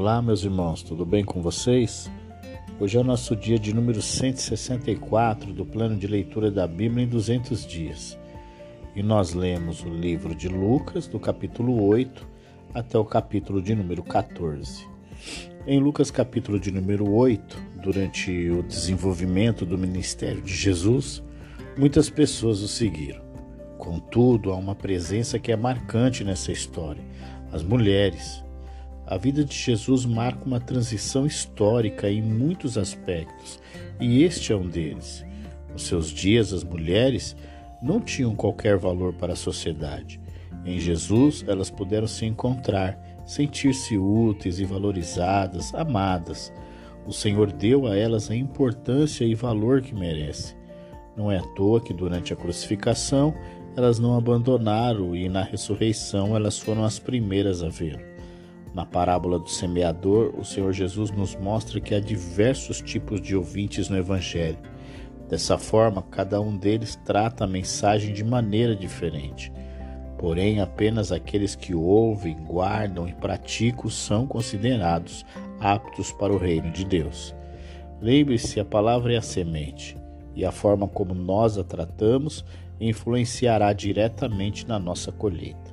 Olá, meus irmãos, tudo bem com vocês? Hoje é o nosso dia de número 164 do plano de leitura da Bíblia em 200 dias. E nós lemos o livro de Lucas, do capítulo 8 até o capítulo de número 14. Em Lucas, capítulo de número 8, durante o desenvolvimento do ministério de Jesus, muitas pessoas o seguiram. Contudo, há uma presença que é marcante nessa história: as mulheres. A vida de Jesus marca uma transição histórica em muitos aspectos, e este é um deles. Nos seus dias, as mulheres não tinham qualquer valor para a sociedade. Em Jesus, elas puderam se encontrar, sentir-se úteis e valorizadas, amadas. O Senhor deu a elas a importância e valor que merecem. Não é à toa que durante a crucificação elas não abandonaram e na ressurreição elas foram as primeiras a ver. Na parábola do semeador, o Senhor Jesus nos mostra que há diversos tipos de ouvintes no Evangelho. Dessa forma, cada um deles trata a mensagem de maneira diferente. Porém, apenas aqueles que ouvem, guardam e praticam são considerados aptos para o reino de Deus. Lembre-se, a palavra é a semente, e a forma como nós a tratamos influenciará diretamente na nossa colheita.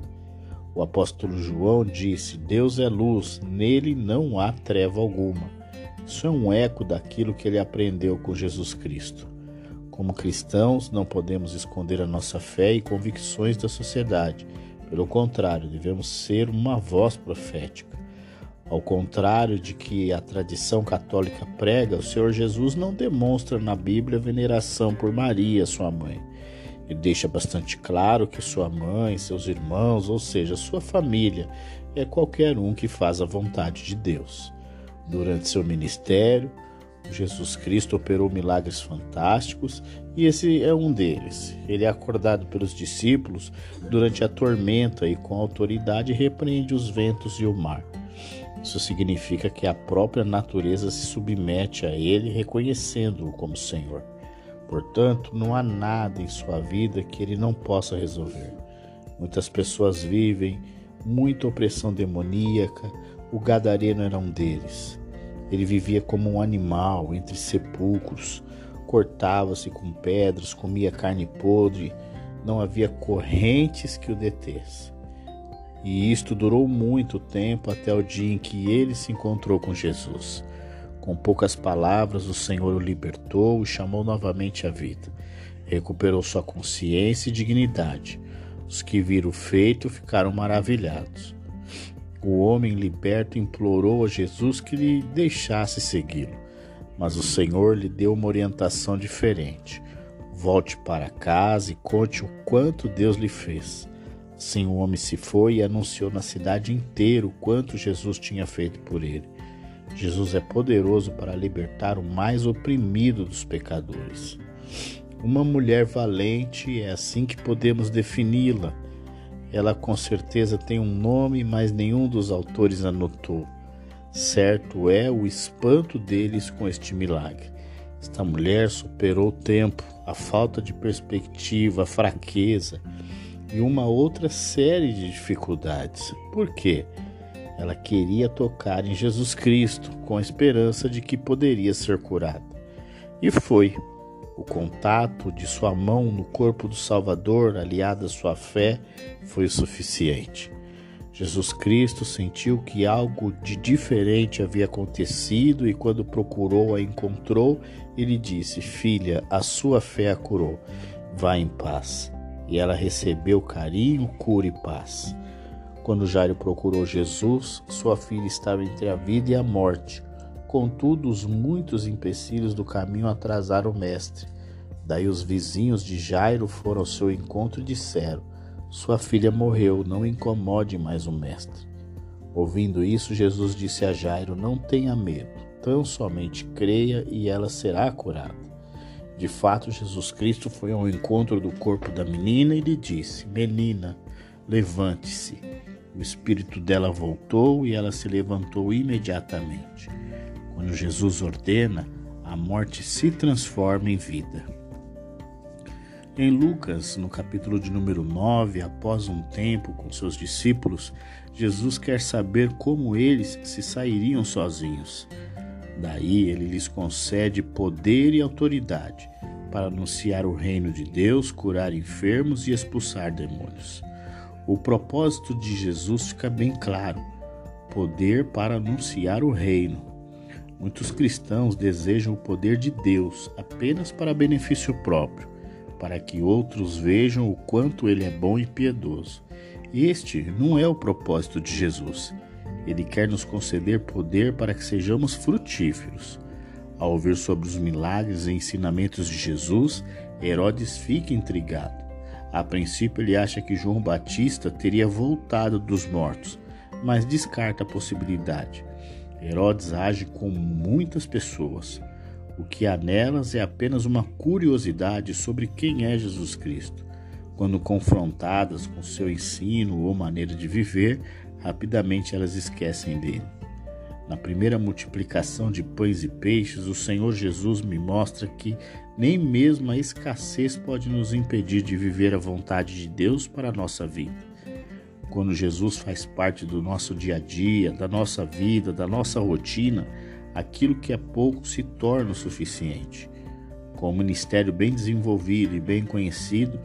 O apóstolo João disse: Deus é luz, nele não há treva alguma. Isso é um eco daquilo que ele aprendeu com Jesus Cristo. Como cristãos, não podemos esconder a nossa fé e convicções da sociedade. Pelo contrário, devemos ser uma voz profética. Ao contrário de que a tradição católica prega, o Senhor Jesus não demonstra na Bíblia veneração por Maria, sua mãe. Ele deixa bastante claro que sua mãe, seus irmãos, ou seja, sua família, é qualquer um que faz a vontade de Deus. Durante seu ministério, Jesus Cristo operou milagres fantásticos e esse é um deles. Ele é acordado pelos discípulos durante a tormenta e, com autoridade, repreende os ventos e o mar. Isso significa que a própria natureza se submete a ele, reconhecendo-o como Senhor. Portanto, não há nada em sua vida que ele não possa resolver. Muitas pessoas vivem muita opressão demoníaca, o gadareno era um deles. Ele vivia como um animal entre sepulcros, cortava-se com pedras, comia carne podre, não havia correntes que o detesse. E isto durou muito tempo até o dia em que ele se encontrou com Jesus. Com poucas palavras, o Senhor o libertou e chamou novamente à vida. Recuperou sua consciência e dignidade. Os que viram o feito ficaram maravilhados. O homem liberto implorou a Jesus que lhe deixasse segui-lo, mas o Senhor lhe deu uma orientação diferente. Volte para casa e conte o quanto Deus lhe fez. Assim o homem se foi e anunciou na cidade inteira o quanto Jesus tinha feito por ele. Jesus é poderoso para libertar o mais oprimido dos pecadores. Uma mulher valente é assim que podemos defini-la. Ela com certeza tem um nome, mas nenhum dos autores anotou. Certo é o espanto deles com este milagre. Esta mulher superou o tempo, a falta de perspectiva, a fraqueza e uma outra série de dificuldades. Por quê? Ela queria tocar em Jesus Cristo com a esperança de que poderia ser curada. E foi. O contato de sua mão no corpo do Salvador, aliado à sua fé, foi o suficiente. Jesus Cristo sentiu que algo de diferente havia acontecido e, quando procurou a encontrou, ele disse: Filha, a sua fé a curou. Vá em paz. E ela recebeu carinho, cura e paz. Quando Jairo procurou Jesus, sua filha estava entre a vida e a morte. Contudo, os muitos empecilhos do caminho atrasaram o mestre. Daí os vizinhos de Jairo foram ao seu encontro e disseram: Sua filha morreu, não incomode mais o mestre. Ouvindo isso, Jesus disse a Jairo: Não tenha medo, tão somente creia e ela será curada. De fato, Jesus Cristo foi ao encontro do corpo da menina e lhe disse: Menina, levante-se. O espírito dela voltou e ela se levantou imediatamente. Quando Jesus ordena, a morte se transforma em vida. Em Lucas, no capítulo de número 9, após um tempo com seus discípulos, Jesus quer saber como eles se sairiam sozinhos. Daí ele lhes concede poder e autoridade para anunciar o reino de Deus, curar enfermos e expulsar demônios. O propósito de Jesus fica bem claro: poder para anunciar o reino. Muitos cristãos desejam o poder de Deus apenas para benefício próprio para que outros vejam o quanto ele é bom e piedoso. Este não é o propósito de Jesus. Ele quer nos conceder poder para que sejamos frutíferos. Ao ouvir sobre os milagres e ensinamentos de Jesus, Herodes fica intrigado. A princípio, ele acha que João Batista teria voltado dos mortos, mas descarta a possibilidade. Herodes age como muitas pessoas. O que há nelas é apenas uma curiosidade sobre quem é Jesus Cristo. Quando confrontadas com seu ensino ou maneira de viver, rapidamente elas esquecem dele. Na primeira multiplicação de pães e peixes, o Senhor Jesus me mostra que nem mesmo a escassez pode nos impedir de viver a vontade de Deus para a nossa vida. Quando Jesus faz parte do nosso dia a dia, da nossa vida, da nossa rotina, aquilo que é pouco se torna o suficiente. Com o ministério bem desenvolvido e bem conhecido,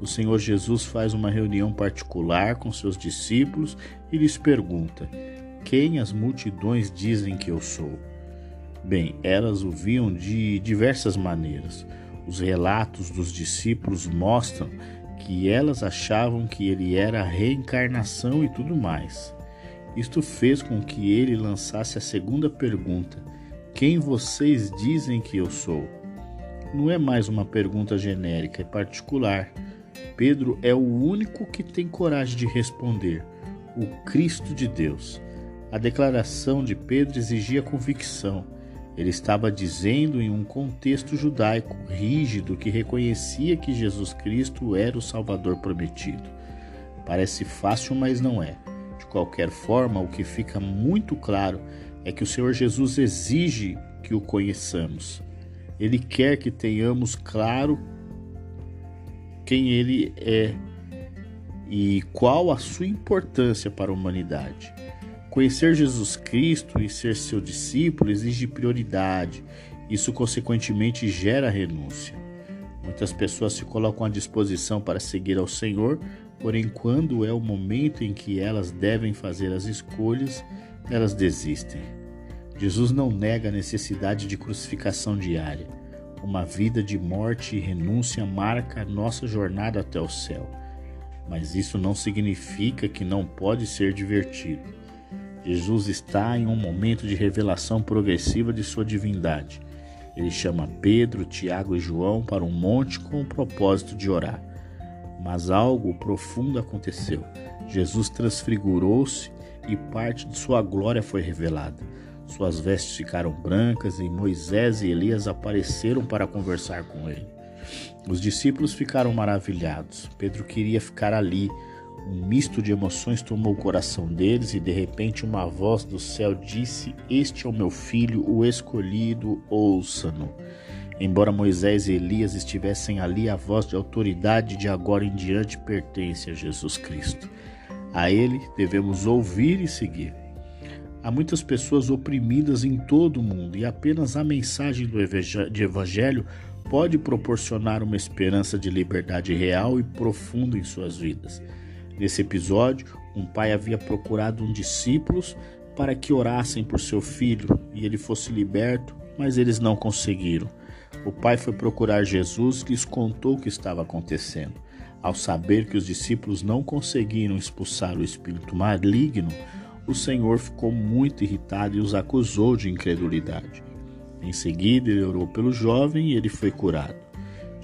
o Senhor Jesus faz uma reunião particular com seus discípulos e lhes pergunta: Quem as multidões dizem que eu sou? Bem, elas o viam de diversas maneiras. Os relatos dos discípulos mostram que elas achavam que ele era a reencarnação e tudo mais. Isto fez com que ele lançasse a segunda pergunta: Quem vocês dizem que eu sou? Não é mais uma pergunta genérica, é particular. Pedro é o único que tem coragem de responder: O Cristo de Deus. A declaração de Pedro exigia convicção. Ele estava dizendo em um contexto judaico rígido que reconhecia que Jesus Cristo era o Salvador prometido. Parece fácil, mas não é. De qualquer forma, o que fica muito claro é que o Senhor Jesus exige que o conheçamos. Ele quer que tenhamos claro quem ele é e qual a sua importância para a humanidade. Conhecer Jesus Cristo e ser seu discípulo exige prioridade. Isso, consequentemente, gera renúncia. Muitas pessoas se colocam à disposição para seguir ao Senhor, Porém, quando é o momento em que elas devem fazer as escolhas, elas desistem. Jesus não nega a necessidade de crucificação diária. Uma vida de morte e renúncia marca nossa jornada até o céu. Mas isso não significa que não pode ser divertido. Jesus está em um momento de revelação progressiva de sua divindade. Ele chama Pedro, Tiago e João para um monte com o propósito de orar. Mas algo profundo aconteceu. Jesus transfigurou-se e parte de sua glória foi revelada. Suas vestes ficaram brancas e Moisés e Elias apareceram para conversar com ele. Os discípulos ficaram maravilhados. Pedro queria ficar ali. Um misto de emoções tomou o coração deles e de repente uma voz do céu disse: Este é o meu filho, o escolhido, ouça-no. Embora Moisés e Elias estivessem ali, a voz de autoridade de agora em diante pertence a Jesus Cristo. A ele devemos ouvir e seguir. Há muitas pessoas oprimidas em todo o mundo e apenas a mensagem do Evangelho pode proporcionar uma esperança de liberdade real e profunda em suas vidas. Nesse episódio, um pai havia procurado um discípulos para que orassem por seu filho e ele fosse liberto, mas eles não conseguiram. O pai foi procurar Jesus e lhes contou o que estava acontecendo. Ao saber que os discípulos não conseguiram expulsar o espírito maligno, o Senhor ficou muito irritado e os acusou de incredulidade. Em seguida, ele orou pelo jovem e ele foi curado.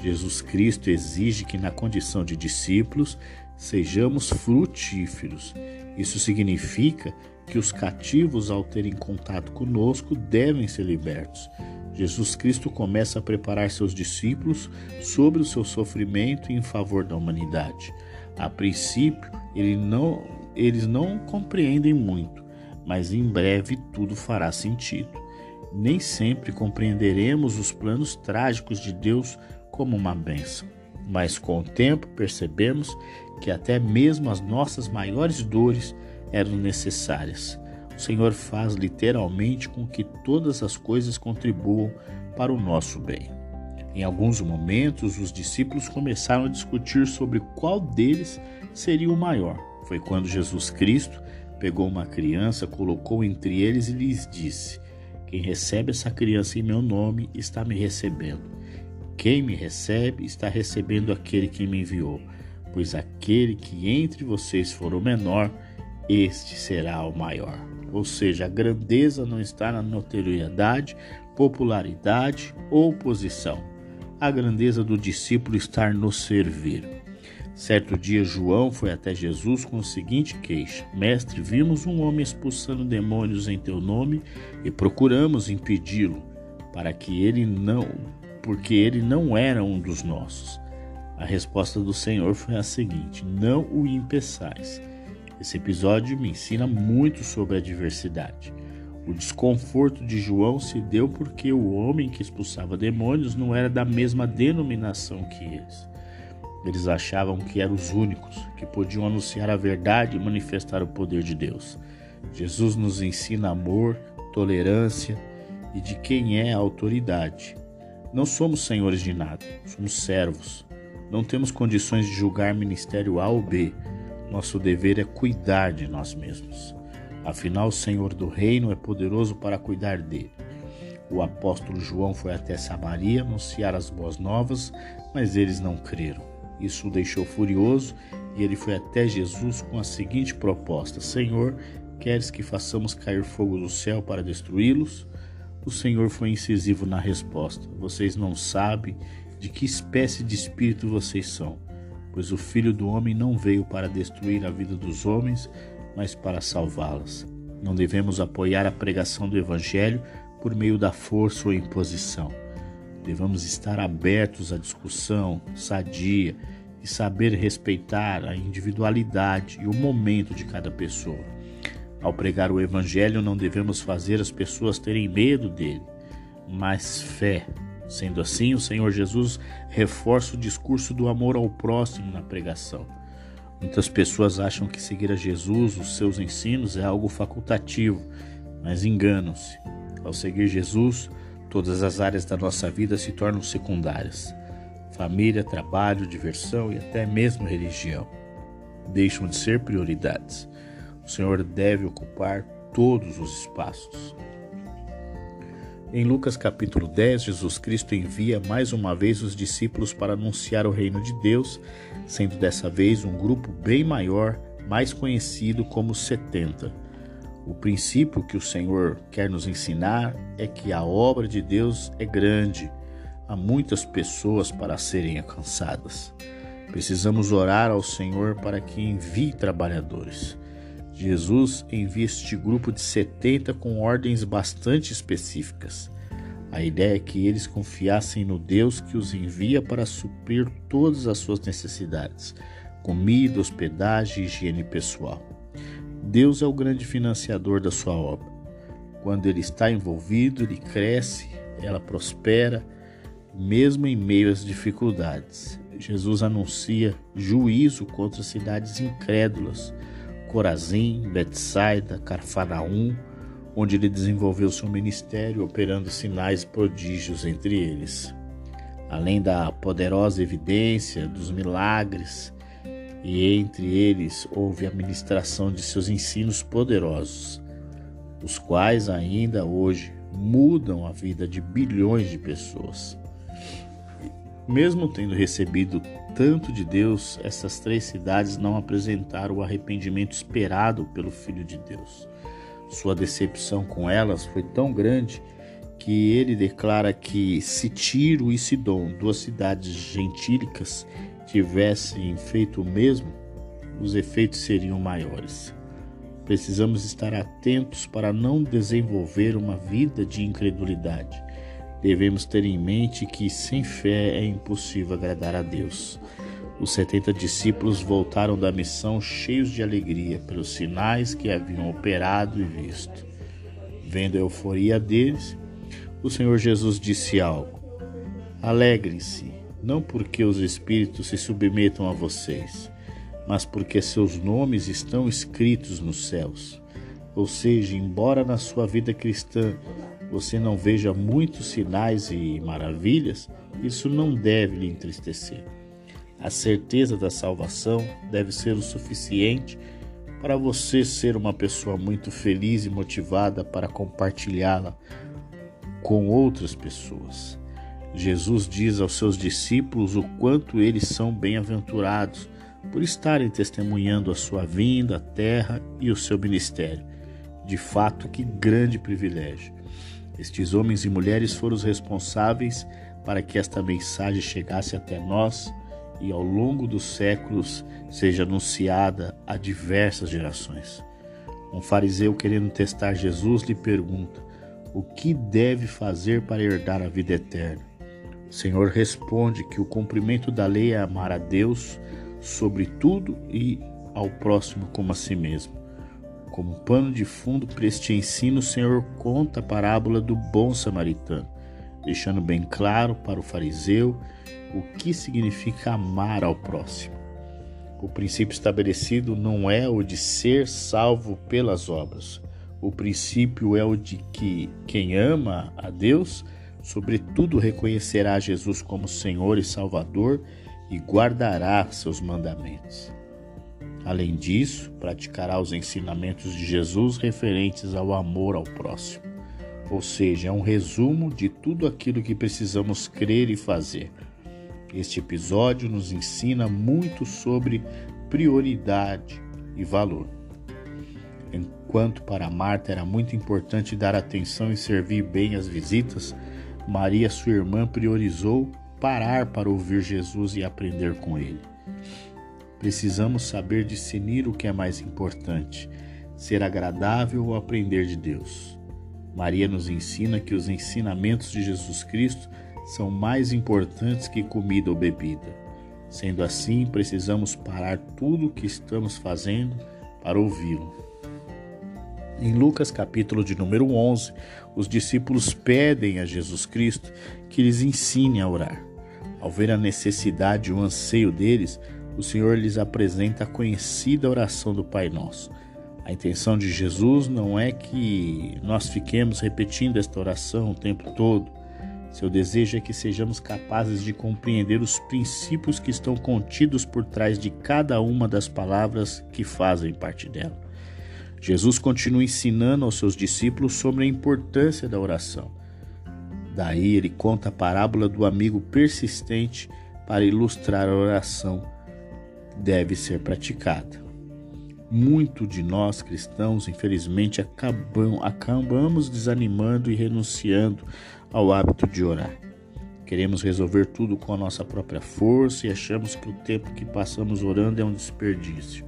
Jesus Cristo exige que, na condição de discípulos, sejamos frutíferos. Isso significa que os cativos, ao terem contato conosco, devem ser libertos. Jesus Cristo começa a preparar seus discípulos sobre o seu sofrimento em favor da humanidade. A princípio, ele não, eles não compreendem muito, mas em breve tudo fará sentido. Nem sempre compreenderemos os planos trágicos de Deus como uma bênção. mas com o tempo percebemos que até mesmo as nossas maiores dores eram necessárias. O Senhor faz literalmente com que todas as coisas contribuam para o nosso bem. Em alguns momentos, os discípulos começaram a discutir sobre qual deles seria o maior. Foi quando Jesus Cristo pegou uma criança, colocou entre eles e lhes disse: Quem recebe essa criança em meu nome está me recebendo. Quem me recebe está recebendo aquele que me enviou. Pois aquele que entre vocês for o menor, este será o maior. Ou seja, a grandeza não está na notoriedade, popularidade ou posição. A grandeza do discípulo está no servir. Certo dia, João foi até Jesus com o seguinte queixa: Mestre, vimos um homem expulsando demônios em teu nome e procuramos impedi-lo, para que ele não, porque ele não era um dos nossos. A resposta do Senhor foi a seguinte: Não o impeçais. Esse episódio me ensina muito sobre a diversidade. O desconforto de João se deu porque o homem que expulsava demônios não era da mesma denominação que eles. Eles achavam que eram os únicos que podiam anunciar a verdade e manifestar o poder de Deus. Jesus nos ensina amor, tolerância e de quem é a autoridade. Não somos senhores de nada, somos servos. Não temos condições de julgar ministério A ou B. Nosso dever é cuidar de nós mesmos. Afinal, o Senhor do reino é poderoso para cuidar dele. O apóstolo João foi até Samaria anunciar as boas novas, mas eles não creram. Isso o deixou furioso e ele foi até Jesus com a seguinte proposta: Senhor, queres que façamos cair fogo do céu para destruí-los? O Senhor foi incisivo na resposta: Vocês não sabem de que espécie de espírito vocês são, pois o Filho do Homem não veio para destruir a vida dos homens, mas para salvá-las. Não devemos apoiar a pregação do Evangelho por meio da força ou imposição. Devemos estar abertos à discussão sadia e saber respeitar a individualidade e o momento de cada pessoa. Ao pregar o Evangelho, não devemos fazer as pessoas terem medo dele, mas fé Sendo assim, o Senhor Jesus reforça o discurso do amor ao próximo na pregação. Muitas pessoas acham que seguir a Jesus, os seus ensinos, é algo facultativo, mas enganam-se. Ao seguir Jesus, todas as áreas da nossa vida se tornam secundárias: família, trabalho, diversão e até mesmo religião. Deixam de ser prioridades. O Senhor deve ocupar todos os espaços. Em Lucas capítulo 10, Jesus Cristo envia mais uma vez os discípulos para anunciar o reino de Deus, sendo dessa vez um grupo bem maior, mais conhecido como 70. O princípio que o Senhor quer nos ensinar é que a obra de Deus é grande, há muitas pessoas para serem alcançadas. Precisamos orar ao Senhor para que envie trabalhadores. Jesus envia este grupo de 70 com ordens bastante específicas. A ideia é que eles confiassem no Deus que os envia para suprir todas as suas necessidades: comida, hospedagem higiene pessoal. Deus é o grande financiador da sua obra. Quando ele está envolvido, ele cresce, ela prospera, mesmo em meio às dificuldades. Jesus anuncia juízo contra cidades incrédulas Corazim, Betsaida, Carfanaum, onde ele desenvolveu seu ministério, operando sinais prodígios entre eles. Além da poderosa evidência dos milagres, e entre eles houve a ministração de seus ensinos poderosos, os quais ainda hoje mudam a vida de bilhões de pessoas. Mesmo tendo recebido tanto de Deus, essas três cidades não apresentaram o arrependimento esperado pelo Filho de Deus. Sua decepção com elas foi tão grande que ele declara que se Tiro e Sidom, duas cidades gentílicas, tivessem feito o mesmo, os efeitos seriam maiores. Precisamos estar atentos para não desenvolver uma vida de incredulidade devemos ter em mente que sem fé é impossível agradar a Deus. Os setenta discípulos voltaram da missão cheios de alegria pelos sinais que haviam operado e visto. Vendo a euforia deles, o Senhor Jesus disse algo: Alegrem-se, não porque os espíritos se submetam a vocês, mas porque seus nomes estão escritos nos céus. Ou seja, embora na sua vida cristã você não veja muitos sinais e maravilhas, isso não deve lhe entristecer. A certeza da salvação deve ser o suficiente para você ser uma pessoa muito feliz e motivada para compartilhá-la com outras pessoas. Jesus diz aos seus discípulos o quanto eles são bem-aventurados por estarem testemunhando a sua vinda à terra e o seu ministério. De fato, que grande privilégio! Estes homens e mulheres foram os responsáveis para que esta mensagem chegasse até nós e ao longo dos séculos seja anunciada a diversas gerações. Um fariseu querendo testar Jesus lhe pergunta: O que deve fazer para herdar a vida eterna? O Senhor responde que o cumprimento da lei é amar a Deus sobre tudo e ao próximo como a si mesmo. Como pano de fundo para este ensino, o Senhor conta a parábola do bom samaritano, deixando bem claro para o fariseu o que significa amar ao próximo. O princípio estabelecido não é o de ser salvo pelas obras. O princípio é o de que quem ama a Deus sobretudo reconhecerá Jesus como Senhor e Salvador e guardará seus mandamentos. Além disso, praticará os ensinamentos de Jesus referentes ao amor ao próximo. Ou seja, é um resumo de tudo aquilo que precisamos crer e fazer. Este episódio nos ensina muito sobre prioridade e valor. Enquanto para Marta era muito importante dar atenção e servir bem as visitas, Maria, sua irmã, priorizou parar para ouvir Jesus e aprender com ele. Precisamos saber discernir o que é mais importante, ser agradável ou aprender de Deus. Maria nos ensina que os ensinamentos de Jesus Cristo são mais importantes que comida ou bebida. Sendo assim, precisamos parar tudo o que estamos fazendo para ouvi-lo. Em Lucas capítulo de número 11, os discípulos pedem a Jesus Cristo que lhes ensine a orar. Ao ver a necessidade e o anseio deles, o Senhor lhes apresenta a conhecida oração do Pai Nosso. A intenção de Jesus não é que nós fiquemos repetindo esta oração o tempo todo. Seu desejo é que sejamos capazes de compreender os princípios que estão contidos por trás de cada uma das palavras que fazem parte dela. Jesus continua ensinando aos seus discípulos sobre a importância da oração. Daí ele conta a parábola do amigo persistente para ilustrar a oração deve ser praticada. Muito de nós cristãos, infelizmente, acabam, acabamos desanimando e renunciando ao hábito de orar. Queremos resolver tudo com a nossa própria força e achamos que o tempo que passamos orando é um desperdício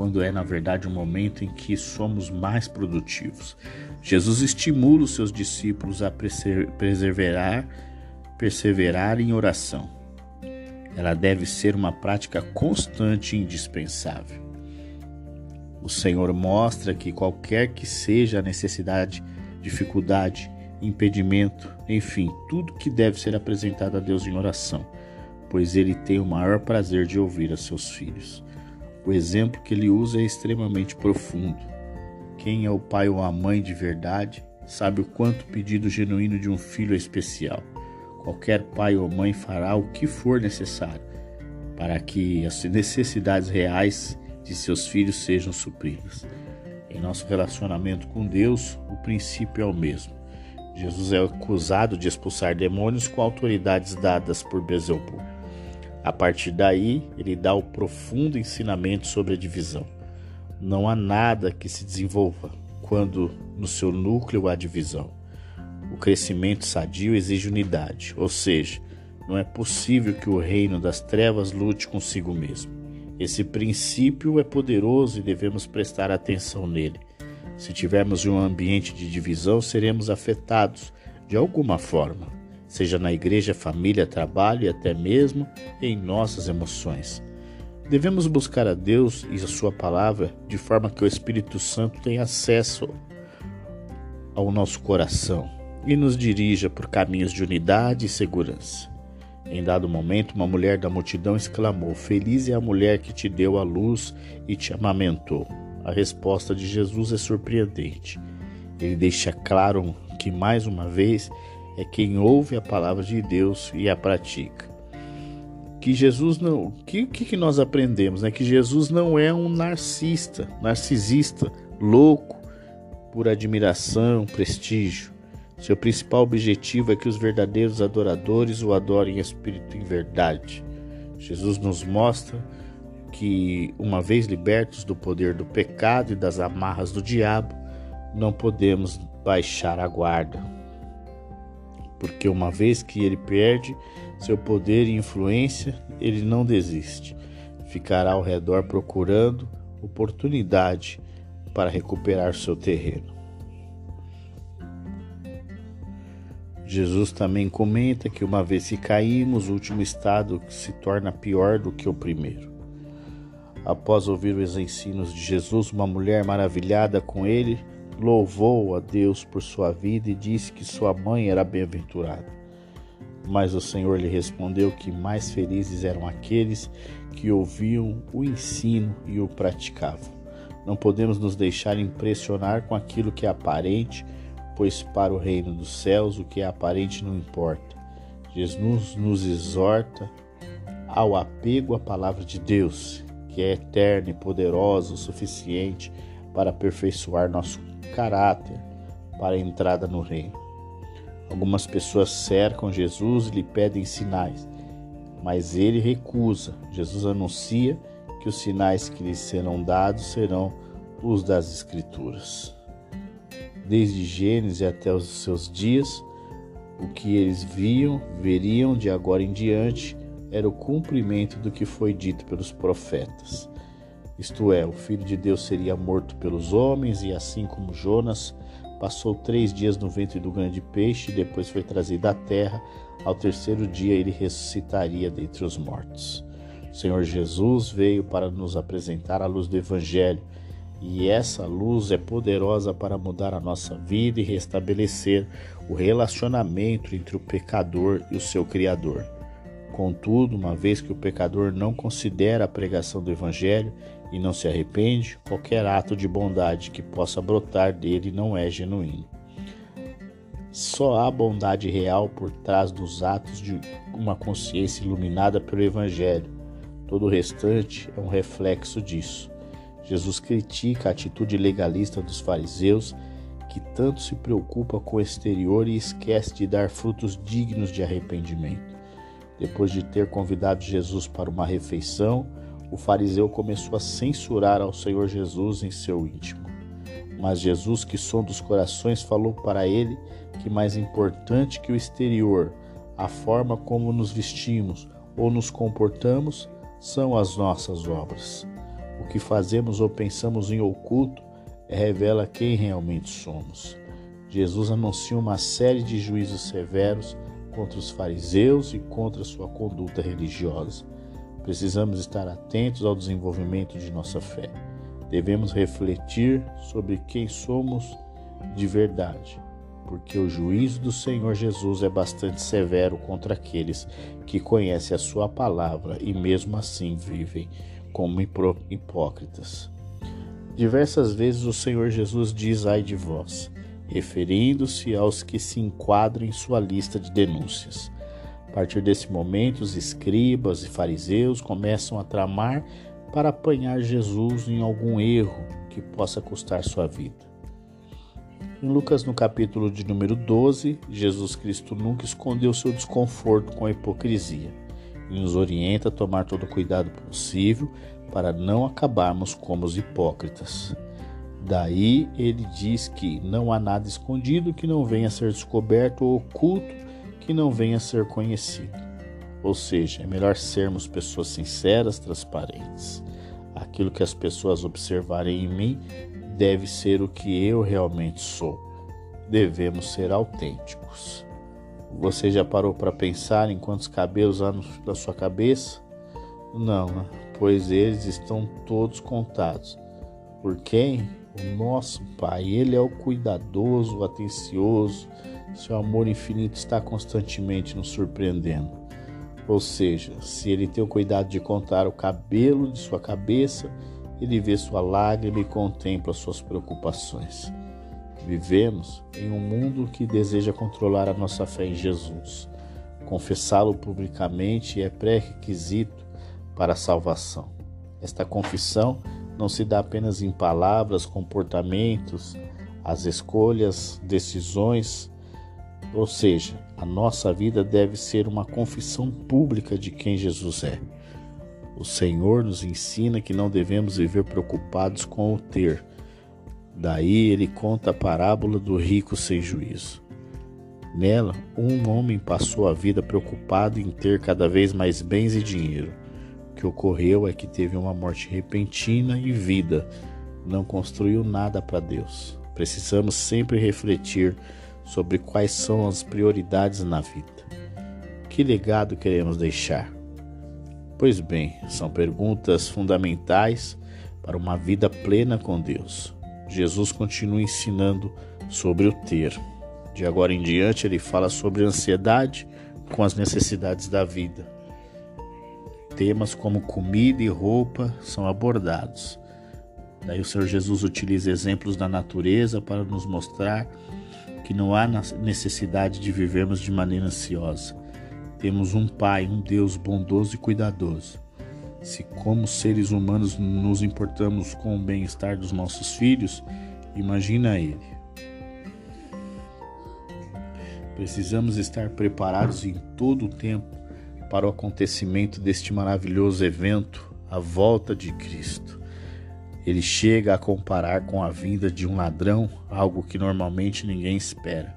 quando é na verdade um momento em que somos mais produtivos. Jesus estimula os seus discípulos a perseverar, perseverar em oração. Ela deve ser uma prática constante e indispensável. O Senhor mostra que qualquer que seja a necessidade, dificuldade, impedimento, enfim, tudo que deve ser apresentado a Deus em oração, pois Ele tem o maior prazer de ouvir a seus filhos. O exemplo que ele usa é extremamente profundo. Quem é o pai ou a mãe de verdade sabe o quanto o pedido genuíno de um filho é especial. Qualquer pai ou mãe fará o que for necessário para que as necessidades reais de seus filhos sejam supridas. Em nosso relacionamento com Deus, o princípio é o mesmo. Jesus é acusado de expulsar demônios com autoridades dadas por Beelzebub. A partir daí, ele dá o profundo ensinamento sobre a divisão. Não há nada que se desenvolva quando no seu núcleo há divisão. O crescimento sadio exige unidade, ou seja, não é possível que o reino das trevas lute consigo mesmo. Esse princípio é poderoso e devemos prestar atenção nele. Se tivermos um ambiente de divisão, seremos afetados de alguma forma seja na igreja, família, trabalho e até mesmo em nossas emoções. Devemos buscar a Deus e a Sua palavra de forma que o Espírito Santo tenha acesso ao nosso coração e nos dirija por caminhos de unidade e segurança. Em dado momento, uma mulher da multidão exclamou: Feliz é a mulher que te deu a luz e te amamentou. A resposta de Jesus é surpreendente. Ele deixa claro que, mais uma vez, é quem ouve a palavra de Deus e a pratica. Que Jesus não. O que, que nós aprendemos? Né? Que Jesus não é um narcisista, narcisista, louco por admiração, prestígio. Seu principal objetivo é que os verdadeiros adoradores o adorem em espírito e em verdade. Jesus nos mostra que, uma vez libertos do poder do pecado e das amarras do diabo, não podemos baixar a guarda. Porque uma vez que ele perde seu poder e influência, ele não desiste. Ficará ao redor procurando oportunidade para recuperar seu terreno. Jesus também comenta que uma vez que caímos, o último estado se torna pior do que o primeiro. Após ouvir os ensinos de Jesus, uma mulher maravilhada com ele louvou a Deus por sua vida e disse que sua mãe era bem-aventurada. Mas o Senhor lhe respondeu que mais felizes eram aqueles que ouviam o ensino e o praticavam. Não podemos nos deixar impressionar com aquilo que é aparente pois para o reino dos céus o que é aparente não importa. Jesus nos exorta ao apego à palavra de Deus, que é eterna e poderosa o suficiente para aperfeiçoar nosso caráter para a entrada no reino. Algumas pessoas cercam Jesus e lhe pedem sinais, mas ele recusa. Jesus anuncia que os sinais que lhe serão dados serão os das Escrituras desde Gênesis até os seus dias, o que eles viam, veriam de agora em diante, era o cumprimento do que foi dito pelos profetas. Isto é, o Filho de Deus seria morto pelos homens, e assim como Jonas passou três dias no ventre do grande peixe, depois foi trazido à terra, ao terceiro dia ele ressuscitaria dentre os mortos. O Senhor Jesus veio para nos apresentar a luz do Evangelho e essa luz é poderosa para mudar a nossa vida e restabelecer o relacionamento entre o pecador e o seu Criador. Contudo, uma vez que o pecador não considera a pregação do Evangelho e não se arrepende, qualquer ato de bondade que possa brotar dele não é genuíno. Só há bondade real por trás dos atos de uma consciência iluminada pelo Evangelho. Todo o restante é um reflexo disso. Jesus critica a atitude legalista dos fariseus, que tanto se preocupa com o exterior e esquece de dar frutos dignos de arrependimento. Depois de ter convidado Jesus para uma refeição, o fariseu começou a censurar ao Senhor Jesus em seu íntimo. Mas Jesus, que sonda os corações, falou para ele que mais importante que o exterior, a forma como nos vestimos ou nos comportamos, são as nossas obras. O que fazemos ou pensamos em oculto revela quem realmente somos. Jesus anuncia uma série de juízos severos contra os fariseus e contra sua conduta religiosa. Precisamos estar atentos ao desenvolvimento de nossa fé. Devemos refletir sobre quem somos de verdade, porque o juízo do Senhor Jesus é bastante severo contra aqueles que conhecem a sua palavra e mesmo assim vivem como hipócritas. Diversas vezes o Senhor Jesus diz ai de vós, referindo-se aos que se enquadram em sua lista de denúncias. A partir desse momento, os escribas e fariseus começam a tramar para apanhar Jesus em algum erro que possa custar sua vida. Em Lucas, no capítulo de número 12, Jesus Cristo nunca escondeu seu desconforto com a hipocrisia e nos orienta a tomar todo o cuidado possível para não acabarmos como os hipócritas. Daí ele diz que não há nada escondido que não venha a ser descoberto ou oculto que não venha a ser conhecido. Ou seja, é melhor sermos pessoas sinceras, transparentes. Aquilo que as pessoas observarem em mim deve ser o que eu realmente sou. Devemos ser autênticos. Você já parou para pensar em quantos cabelos há na sua cabeça? Não, né? pois eles estão todos contados. Por quem? O nosso Pai. Ele é o cuidadoso, o atencioso. Seu amor infinito está constantemente nos surpreendendo. Ou seja, se ele tem o cuidado de contar o cabelo de sua cabeça, ele vê sua lágrima e contempla suas preocupações. Vivemos em um mundo que deseja controlar a nossa fé em Jesus. Confessá-lo publicamente é pré-requisito para a salvação. Esta confissão não se dá apenas em palavras, comportamentos, as escolhas, decisões, ou seja, a nossa vida deve ser uma confissão pública de quem Jesus é. O Senhor nos ensina que não devemos viver preocupados com o ter. Daí ele conta a parábola do rico sem juízo. Nela, um homem passou a vida preocupado em ter cada vez mais bens e dinheiro. O que ocorreu é que teve uma morte repentina e vida. Não construiu nada para Deus. Precisamos sempre refletir sobre quais são as prioridades na vida. Que legado queremos deixar? Pois bem, são perguntas fundamentais para uma vida plena com Deus. Jesus continua ensinando sobre o ter. De agora em diante, ele fala sobre ansiedade com as necessidades da vida. Temas como comida e roupa são abordados. Daí o Senhor Jesus utiliza exemplos da natureza para nos mostrar que não há necessidade de vivermos de maneira ansiosa. Temos um Pai, um Deus bondoso e cuidadoso. Se, como seres humanos, nos importamos com o bem-estar dos nossos filhos, imagina Ele. Precisamos estar preparados em todo o tempo para o acontecimento deste maravilhoso evento, a volta de Cristo. Ele chega a comparar com a vinda de um ladrão, algo que normalmente ninguém espera.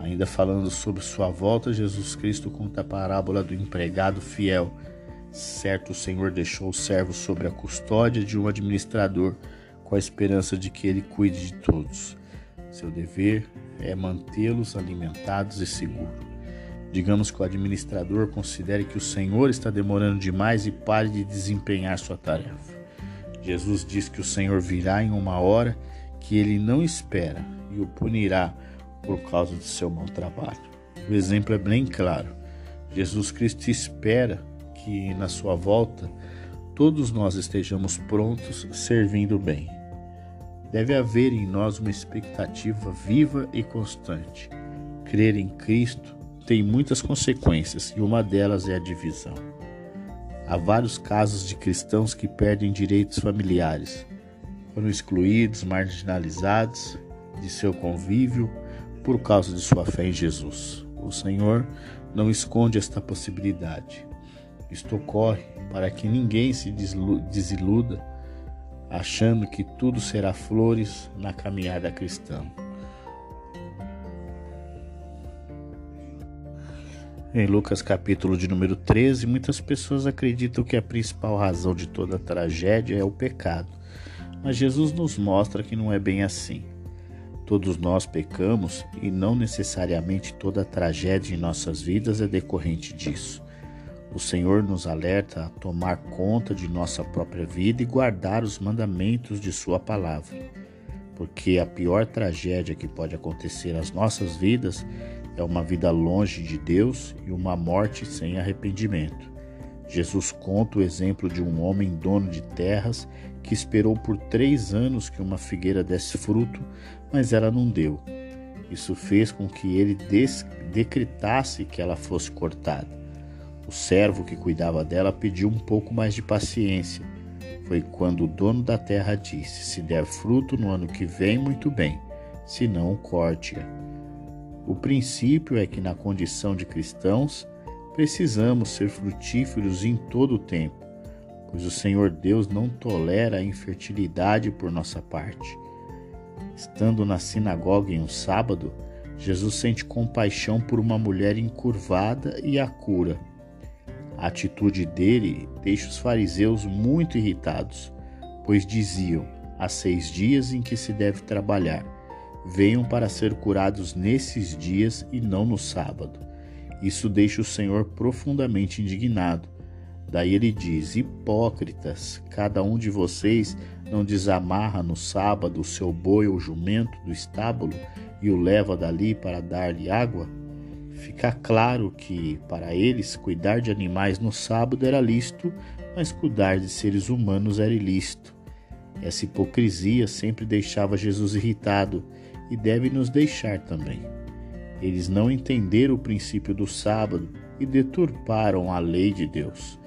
Ainda falando sobre sua volta, Jesus Cristo conta a parábola do empregado fiel. Certo, o Senhor deixou o servo sobre a custódia de um administrador, com a esperança de que ele cuide de todos. Seu dever é mantê-los alimentados e seguros. Digamos que o administrador considere que o Senhor está demorando demais e pare de desempenhar sua tarefa. Jesus diz que o Senhor virá em uma hora que ele não espera e o punirá por causa do seu mau trabalho. O exemplo é bem claro. Jesus Cristo espera que na sua volta todos nós estejamos prontos servindo bem. Deve haver em nós uma expectativa viva e constante. Crer em Cristo tem muitas consequências e uma delas é a divisão. Há vários casos de cristãos que perdem direitos familiares, foram excluídos, marginalizados de seu convívio por causa de sua fé em Jesus. O Senhor não esconde esta possibilidade. Isto ocorre para que ninguém se desiluda achando que tudo será flores na caminhada cristã. Em Lucas capítulo de número 13, muitas pessoas acreditam que a principal razão de toda tragédia é o pecado. Mas Jesus nos mostra que não é bem assim. Todos nós pecamos e não necessariamente toda tragédia em nossas vidas é decorrente disso. O Senhor nos alerta a tomar conta de nossa própria vida e guardar os mandamentos de Sua palavra, porque a pior tragédia que pode acontecer às nossas vidas é uma vida longe de Deus e uma morte sem arrependimento. Jesus conta o exemplo de um homem dono de terras que esperou por três anos que uma figueira desse fruto, mas ela não deu. Isso fez com que ele decretasse que ela fosse cortada. O servo que cuidava dela pediu um pouco mais de paciência. Foi quando o dono da terra disse: Se der fruto no ano que vem, muito bem, se não, corte-a. O princípio é que, na condição de cristãos, precisamos ser frutíferos em todo o tempo, pois o Senhor Deus não tolera a infertilidade por nossa parte. Estando na sinagoga em um sábado, Jesus sente compaixão por uma mulher encurvada e a cura. A atitude dele deixa os fariseus muito irritados, pois diziam: há seis dias em que se deve trabalhar. Venham para ser curados nesses dias e não no sábado. Isso deixa o Senhor profundamente indignado. Daí ele diz: Hipócritas, cada um de vocês não desamarra no sábado o seu boi ou jumento do estábulo e o leva dali para dar-lhe água? Fica claro que, para eles, cuidar de animais no sábado era lícito, mas cuidar de seres humanos era ilícito. Essa hipocrisia sempre deixava Jesus irritado e deve nos deixar também. Eles não entenderam o princípio do sábado e deturparam a lei de Deus.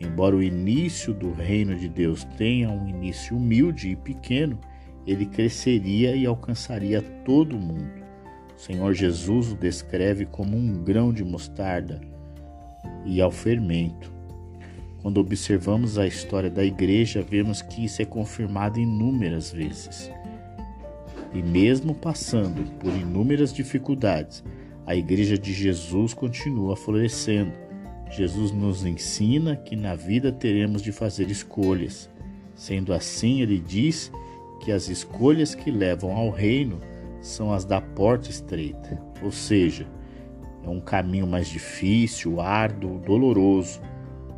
Embora o início do reino de Deus tenha um início humilde e pequeno, ele cresceria e alcançaria todo o mundo. Senhor Jesus o descreve como um grão de mostarda e ao fermento. Quando observamos a história da igreja, vemos que isso é confirmado inúmeras vezes. E mesmo passando por inúmeras dificuldades, a igreja de Jesus continua florescendo. Jesus nos ensina que na vida teremos de fazer escolhas. Sendo assim, ele diz que as escolhas que levam ao reino são as da porta estreita, ou seja, é um caminho mais difícil, árduo, doloroso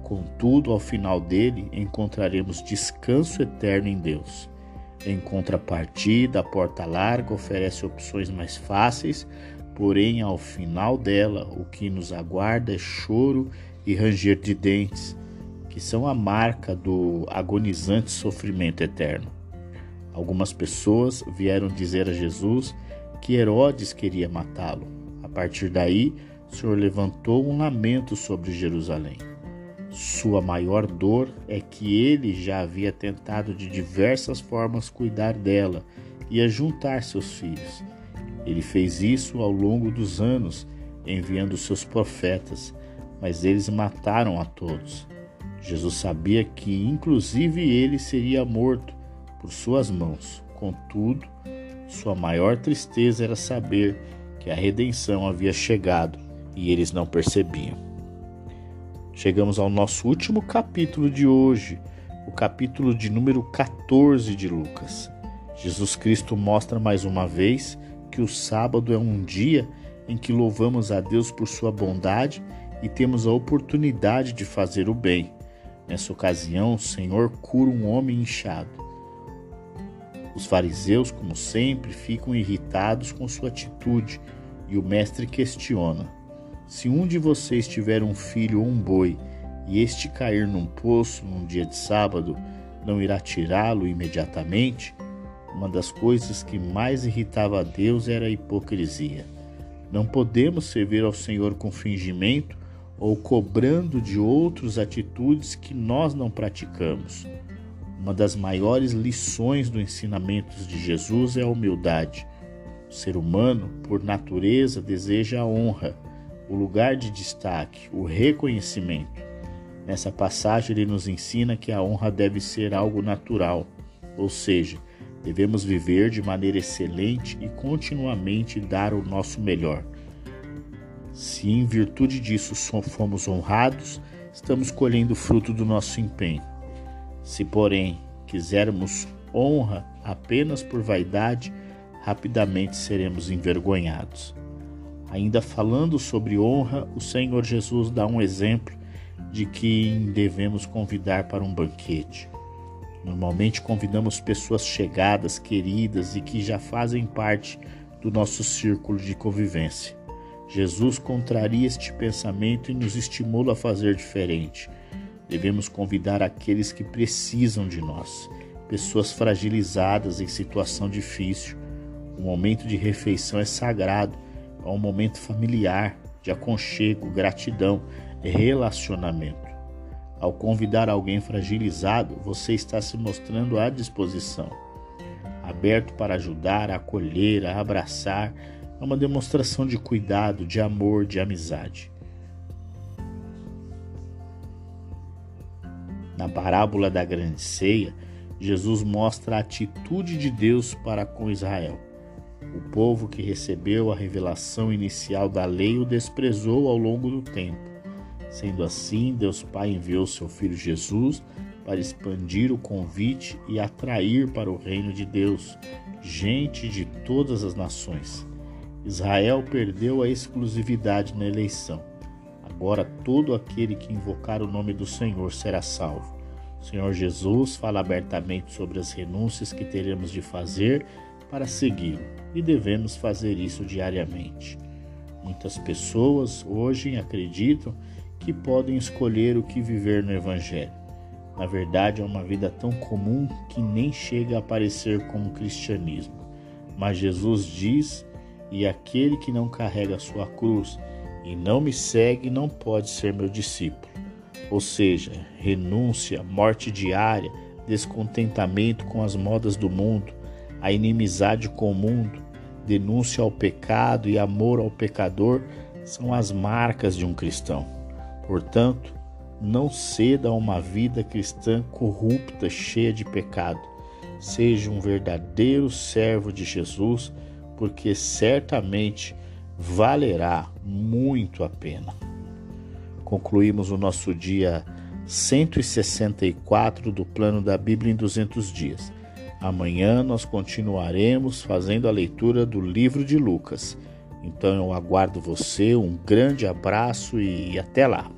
Contudo, ao final dele, encontraremos descanso eterno em Deus. Em contrapartida, a porta larga oferece opções mais fáceis, porém, ao final dela, o que nos aguarda é choro e ranger de dentes, que são a marca do agonizante sofrimento eterno. Algumas pessoas vieram dizer a Jesus que Herodes queria matá-lo. A partir daí, o Senhor levantou um lamento sobre Jerusalém. Sua maior dor é que ele já havia tentado de diversas formas cuidar dela e ajuntar seus filhos. Ele fez isso ao longo dos anos, enviando seus profetas, mas eles mataram a todos. Jesus sabia que, inclusive, ele seria morto por suas mãos. Contudo, sua maior tristeza era saber que a redenção havia chegado e eles não percebiam. Chegamos ao nosso último capítulo de hoje, o capítulo de número 14 de Lucas. Jesus Cristo mostra mais uma vez que o sábado é um dia em que louvamos a Deus por sua bondade e temos a oportunidade de fazer o bem. Nessa ocasião, o Senhor cura um homem inchado. Os fariseus, como sempre, ficam irritados com sua atitude e o mestre questiona: se um de vocês tiver um filho ou um boi, e este cair num poço num dia de sábado, não irá tirá-lo imediatamente? Uma das coisas que mais irritava a Deus era a hipocrisia. Não podemos servir ao Senhor com fingimento ou cobrando de outros atitudes que nós não praticamos. Uma das maiores lições do ensinamento de Jesus é a humildade. O ser humano, por natureza, deseja a honra o lugar de destaque, o reconhecimento. Nessa passagem, ele nos ensina que a honra deve ser algo natural, ou seja, devemos viver de maneira excelente e continuamente dar o nosso melhor. Se em virtude disso fomos honrados, estamos colhendo fruto do nosso empenho. Se, porém, quisermos honra apenas por vaidade, rapidamente seremos envergonhados. Ainda falando sobre honra, o Senhor Jesus dá um exemplo de quem devemos convidar para um banquete. Normalmente convidamos pessoas chegadas, queridas e que já fazem parte do nosso círculo de convivência. Jesus contraria este pensamento e nos estimula a fazer diferente. Devemos convidar aqueles que precisam de nós, pessoas fragilizadas em situação difícil. O momento de refeição é sagrado a um momento familiar, de aconchego, gratidão, relacionamento. Ao convidar alguém fragilizado, você está se mostrando à disposição, aberto para ajudar, acolher, abraçar. É uma demonstração de cuidado, de amor, de amizade. Na parábola da grande ceia, Jesus mostra a atitude de Deus para com Israel. O povo que recebeu a revelação inicial da lei o desprezou ao longo do tempo. Sendo assim, Deus Pai enviou seu Filho Jesus para expandir o convite e atrair para o reino de Deus gente de todas as nações. Israel perdeu a exclusividade na eleição. Agora todo aquele que invocar o nome do Senhor será salvo. O Senhor Jesus fala abertamente sobre as renúncias que teremos de fazer para segui-lo e devemos fazer isso diariamente. Muitas pessoas hoje acreditam que podem escolher o que viver no Evangelho. Na verdade, é uma vida tão comum que nem chega a aparecer como cristianismo. Mas Jesus diz: E aquele que não carrega a sua cruz e não me segue não pode ser meu discípulo. Ou seja, renúncia, morte diária, descontentamento com as modas do mundo, a inimizade com o mundo, denúncia ao pecado e amor ao pecador são as marcas de um cristão. Portanto, não ceda a uma vida cristã corrupta, cheia de pecado. Seja um verdadeiro servo de Jesus, porque certamente valerá muito a pena. Concluímos o nosso dia 164 do plano da Bíblia em 200 dias. Amanhã nós continuaremos fazendo a leitura do livro de Lucas. Então eu aguardo você, um grande abraço e até lá!